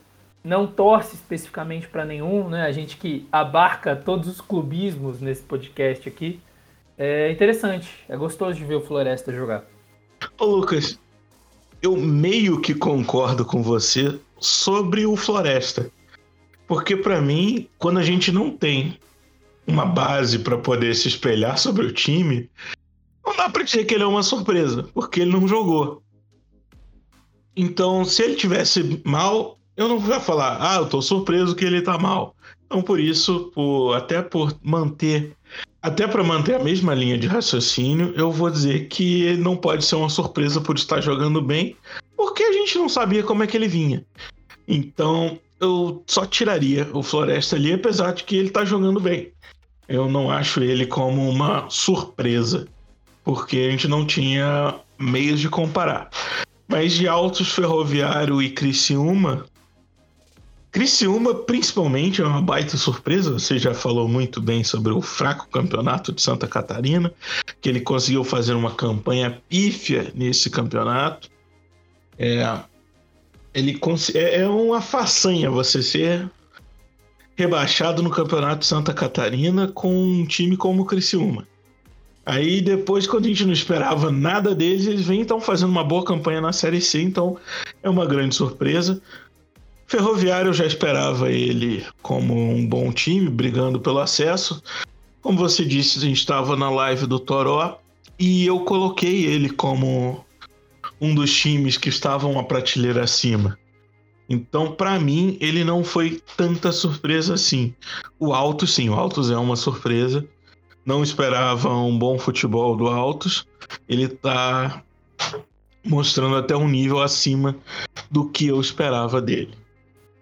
B: não torce especificamente para nenhum, né? A gente que abarca todos os clubismos nesse podcast aqui, é interessante, é gostoso de ver o Floresta jogar.
A: Ô Lucas, eu meio que concordo com você sobre o Floresta. Porque para mim, quando a gente não tem uma base para poder se espelhar sobre o time, não dá para dizer que ele é uma surpresa, porque ele não jogou. Então, se ele tivesse mal, eu não vou falar, ah, eu tô surpreso que ele tá mal. Então, por isso, por, até por manter, até para manter a mesma linha de raciocínio, eu vou dizer que não pode ser uma surpresa por estar jogando bem, porque a gente não sabia como é que ele vinha. Então, eu só tiraria o Floresta ali, apesar de que ele tá jogando bem. Eu não acho ele como uma surpresa, porque a gente não tinha meios de comparar. Mas de Altos Ferroviário e Criciúma, Criciúma principalmente é uma baita surpresa. Você já falou muito bem sobre o fraco campeonato de Santa Catarina, que ele conseguiu fazer uma campanha pífia nesse campeonato. É, ele é, é uma façanha você ser rebaixado no Campeonato Santa Catarina com um time como o Criciúma. Aí depois, quando a gente não esperava nada deles, eles vêm então fazendo uma boa campanha na Série C, então é uma grande surpresa. Ferroviário eu já esperava ele como um bom time, brigando pelo acesso. Como você disse, a gente estava na live do Toró e eu coloquei ele como um dos times que estavam uma prateleira acima. Então, para mim, ele não foi tanta surpresa assim. O Altos, sim, o Altos é uma surpresa. Não esperava um bom futebol do Altos. Ele tá mostrando até um nível acima do que eu esperava dele.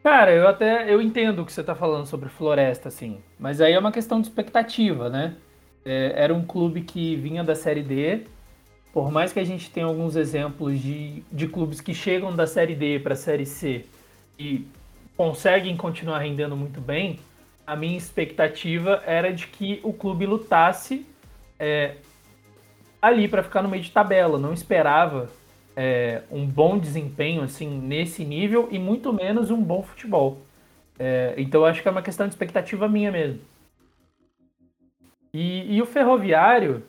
B: Cara, eu até eu entendo o que você tá falando sobre Floresta, assim. Mas aí é uma questão de expectativa, né? É, era um clube que vinha da Série D. Por mais que a gente tenha alguns exemplos de, de clubes que chegam da Série D para a Série C e conseguem continuar rendendo muito bem, a minha expectativa era de que o clube lutasse é, ali para ficar no meio de tabela. Não esperava é, um bom desempenho assim nesse nível e muito menos um bom futebol. É, então acho que é uma questão de expectativa minha mesmo. E, e o Ferroviário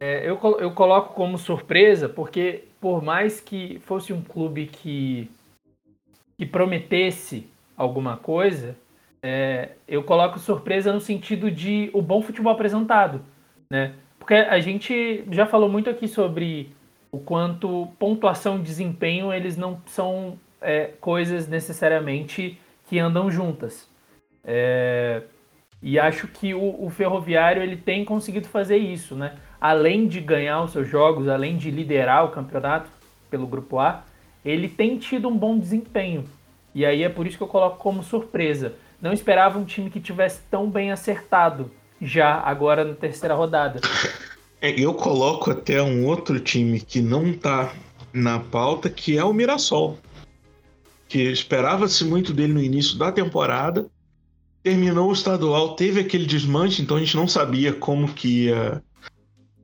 B: é, eu, eu coloco como surpresa porque por mais que fosse um clube que que prometesse alguma coisa, é, eu coloco surpresa no sentido de o bom futebol apresentado, né? Porque a gente já falou muito aqui sobre o quanto pontuação e desempenho eles não são é, coisas necessariamente que andam juntas. É, e acho que o, o, Ferroviário ele tem conseguido fazer isso, né? Além de ganhar os seus jogos, além de liderar o campeonato pelo Grupo A, ele tem tido um bom desempenho. E aí é por isso que eu coloco como surpresa. Não esperava um time que tivesse tão bem acertado já agora na terceira rodada.
A: É, eu coloco até um outro time que não tá na pauta, que é o Mirassol. Que esperava-se muito dele no início da temporada. Terminou o estadual, teve aquele desmanche, então a gente não sabia como que ia,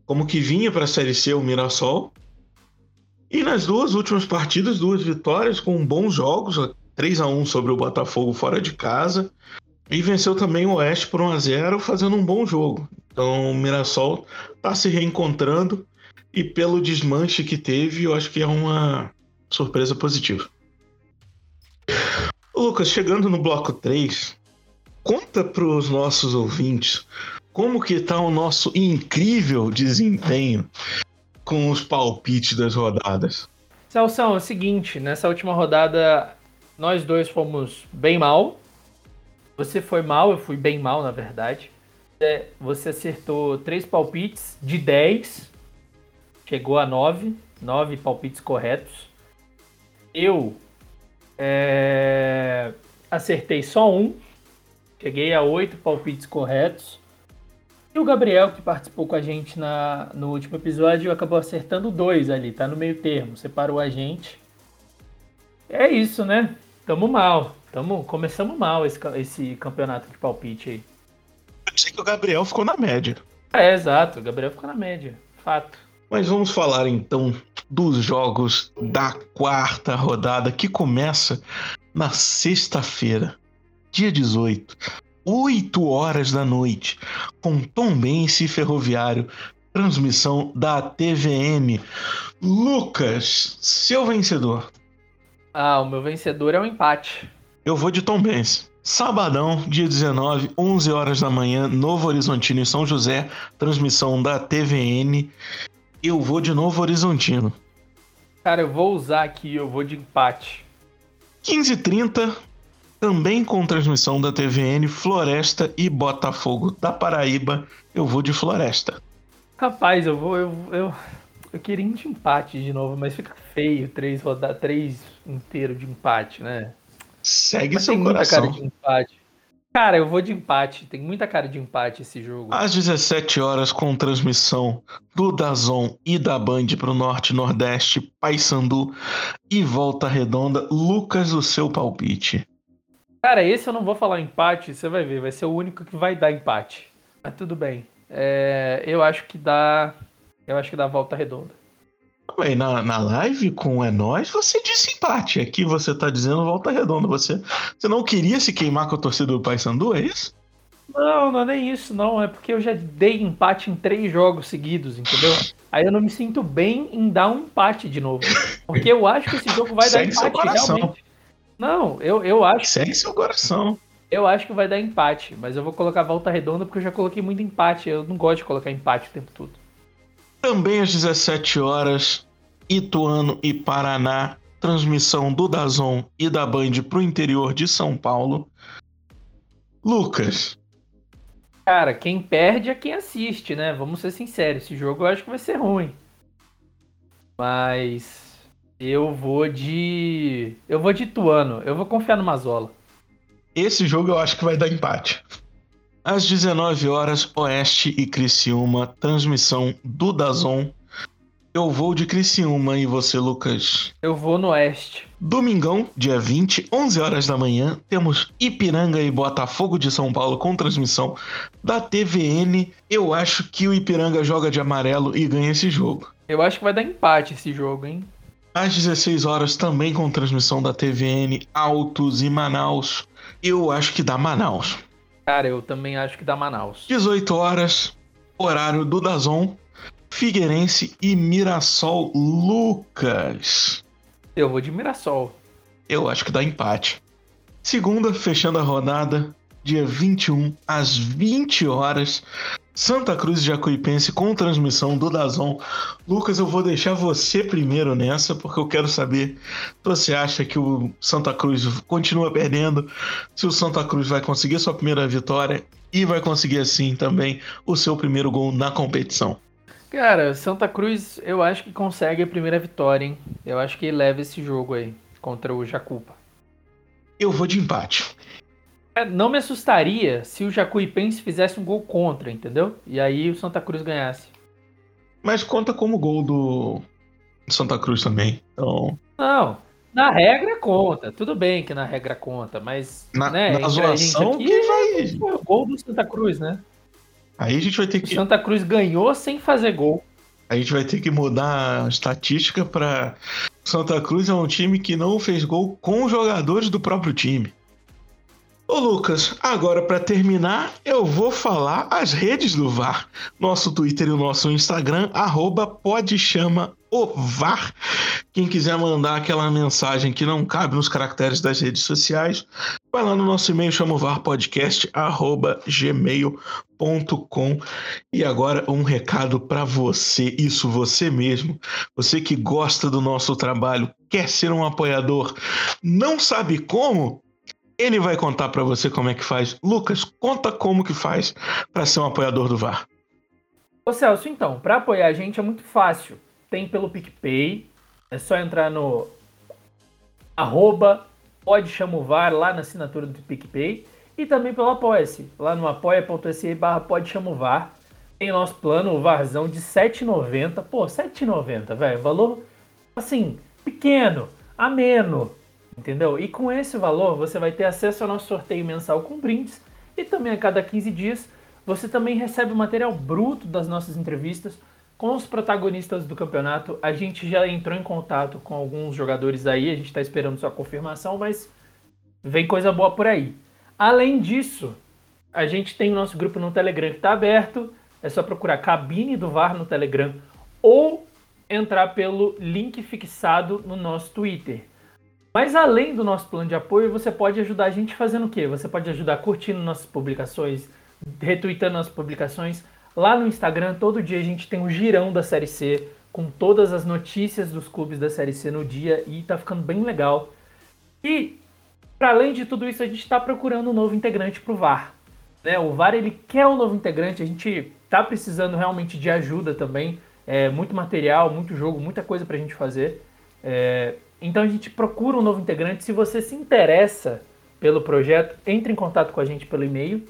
A: como que vinha para a Série C o Mirassol. E nas duas últimas partidas, duas vitórias com bons jogos, 3 a 1 sobre o Botafogo fora de casa. E venceu também o Oeste por 1 a 0 fazendo um bom jogo. Então o Mirassol está se reencontrando e pelo desmanche que teve, eu acho que é uma surpresa positiva. Lucas, chegando no bloco 3, conta para os nossos ouvintes como que está o nosso incrível desempenho com os palpites das rodadas.
B: Celso, é o seguinte, nessa última rodada nós dois fomos bem mal. Você foi mal, eu fui bem mal, na verdade. É, você acertou três palpites de 10. Chegou a 9. 9 palpites corretos. Eu é, acertei só um. Cheguei a 8 palpites corretos. E o Gabriel, que participou com a gente na, no último episódio, acabou acertando dois ali, tá no meio termo, separou a gente. É isso, né? Tamo mal. Tamo, começamos mal esse, esse campeonato de palpite aí.
A: Eu sei que o Gabriel ficou na média.
B: É, exato. O Gabriel ficou na média. Fato.
A: Mas vamos falar então dos jogos da quarta rodada que começa na sexta-feira, dia 18, 8 horas da noite, com Tom Bense e Ferroviário, transmissão da TVN. Lucas, seu vencedor.
B: Ah, o meu vencedor é o um empate.
A: Eu vou de Tom Benz. Sabadão, dia 19, 11 horas da manhã, Novo Horizontino em São José, transmissão da TVN. Eu vou de Novo Horizontino.
B: Cara, eu vou usar aqui, eu vou de empate.
A: 15h30, também com transmissão da TVN, Floresta e Botafogo da Paraíba. Eu vou de Floresta.
B: Capaz, eu vou. Eu, eu, eu queria de empate de novo, mas fica feio três rodadas, três inteiro de empate, né?
A: Segue mas seu tem coração.
B: Muita cara de empate. Cara, eu vou de empate. Tem muita cara de empate esse jogo.
A: Às 17 horas, com transmissão do Dazon e da Band para o Norte Nordeste, Paysandu e Volta Redonda. Lucas, o seu palpite.
B: Cara, esse eu não vou falar empate, você vai ver. Vai ser o único que vai dar empate. Mas tudo bem. É, eu acho que dá eu acho que dá volta redonda.
A: Bem, na, na live com É Nós, você disse empate. Aqui você tá dizendo volta redonda. Você, você não queria se queimar com a torcida do Paysandu, é isso?
B: Não, não é nem isso, não. É porque eu já dei empate em três jogos seguidos, entendeu? Aí eu não me sinto bem em dar um empate de novo. Porque eu acho que esse jogo vai
A: Segue
B: dar empate, realmente. Não, eu, eu acho.
A: Segue seu coração.
B: Eu acho que vai dar empate, mas eu vou colocar volta redonda porque eu já coloquei muito empate. Eu não gosto de colocar empate o tempo todo.
A: Também às 17 horas, Ituano e Paraná, transmissão do Dazon e da Band para o interior de São Paulo. Lucas.
B: Cara, quem perde é quem assiste, né? Vamos ser sinceros, esse jogo eu acho que vai ser ruim. Mas eu vou de. Eu vou de Ituano. Eu vou confiar no Mazola.
A: Esse jogo eu acho que vai dar empate. Às 19 horas, Oeste e Criciúma, transmissão do Dazon. Eu vou de Criciúma e você, Lucas?
B: Eu vou no Oeste.
A: Domingão, dia 20, 11 horas da manhã, temos Ipiranga e Botafogo de São Paulo com transmissão da TVN. Eu acho que o Ipiranga joga de amarelo e ganha esse jogo.
B: Eu acho que vai dar empate esse jogo, hein?
A: Às 16 horas, também com transmissão da TVN, Altos e Manaus. Eu acho que dá Manaus.
B: Cara, eu também acho que dá Manaus.
A: 18 horas, horário do Dazon, Figueirense e Mirassol Lucas.
B: Eu vou de Mirassol.
A: Eu acho que dá empate. Segunda, fechando a rodada, dia 21, às 20 horas, Santa Cruz e Jacuipense com transmissão do Dazon. Lucas, eu vou deixar você primeiro nessa, porque eu quero saber se você acha que o Santa Cruz continua perdendo, se o Santa Cruz vai conseguir sua primeira vitória e vai conseguir assim também o seu primeiro gol na competição.
B: Cara, Santa Cruz, eu acho que consegue a primeira vitória, hein? Eu acho que leva esse jogo aí contra o Jacupa.
A: Eu vou de empate.
B: É, não me assustaria se o Jacuipense fizesse um gol contra, entendeu? E aí o Santa Cruz ganhasse.
A: Mas conta como gol do Santa Cruz também. Então.
B: Não, na regra conta. Tudo bem que na regra conta, mas.
A: Na,
B: né,
A: na zoação
B: aqui,
A: que vai.
B: Foi o gol do Santa Cruz, né?
A: Aí a gente vai ter
B: O
A: que.
B: Santa Cruz ganhou sem fazer gol.
A: A gente vai ter que mudar a estatística para Santa Cruz é um time que não fez gol com os jogadores do próprio time. Ô Lucas, agora para terminar, eu vou falar as redes do VAR. Nosso Twitter e o nosso Instagram, arroba. Quem quiser mandar aquela mensagem que não cabe nos caracteres das redes sociais, vai lá no nosso e-mail, chama gmail.com. E agora um recado para você, isso você mesmo, você que gosta do nosso trabalho, quer ser um apoiador, não sabe como? Ele vai contar para você como é que faz. Lucas, conta como que faz para ser um apoiador do VAR.
B: Ô Celso, então, para apoiar a gente é muito fácil. Tem pelo PicPay, é só entrar no arroba pode chamovar lá na assinatura do PicPay e também pelo Apoia-se, lá no apoia.se barra pode chamovar. Tem nosso plano, o Varzão, de R$ 7,90. Pô, R$ 7,90, velho. Valor, assim, pequeno, ameno, entendeu? E com esse valor você vai ter acesso ao nosso sorteio mensal com brindes e também a cada 15 dias você também recebe o material bruto das nossas entrevistas com os protagonistas do campeonato. A gente já entrou em contato com alguns jogadores aí, a gente está esperando sua confirmação, mas vem coisa boa por aí. Além disso, a gente tem o nosso grupo no Telegram que está aberto. É só procurar cabine do VAR no Telegram ou entrar pelo link fixado no nosso Twitter. Mas além do nosso plano de apoio, você pode ajudar a gente fazendo o quê? Você pode ajudar curtindo nossas publicações, retweetando nossas publicações. Lá no Instagram, todo dia a gente tem um girão da Série C, com todas as notícias dos clubes da Série C no dia, e tá ficando bem legal. E, para além de tudo isso, a gente está procurando um novo integrante para o VAR. Né? O VAR, ele quer um novo integrante, a gente tá precisando realmente de ajuda também. É, muito material, muito jogo, muita coisa para a gente fazer. É, então a gente procura um novo integrante. Se você se interessa pelo projeto, entre em contato com a gente pelo e-mail.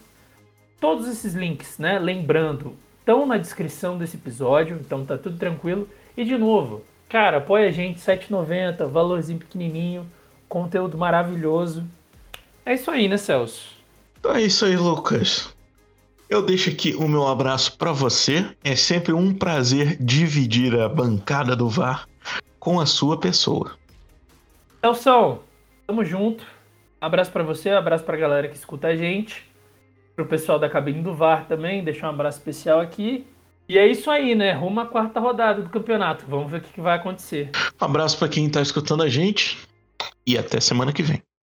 B: Todos esses links, né? Lembrando, estão na descrição desse episódio, então tá tudo tranquilo. E de novo, cara, apoia a gente, 7,90, valorzinho pequenininho, conteúdo maravilhoso. É isso aí, né, Celso?
A: Então é isso aí, Lucas. Eu deixo aqui o meu abraço para você. É sempre um prazer dividir a bancada do VAR com a sua pessoa.
B: Elson, tamo junto. Abraço para você, abraço pra galera que escuta a gente. Pro pessoal da cabine do VAR também, deixa um abraço especial aqui. E é isso aí, né? Rumo à quarta rodada do campeonato. Vamos ver o que vai acontecer.
A: Abraço para quem tá escutando a gente e até semana que vem.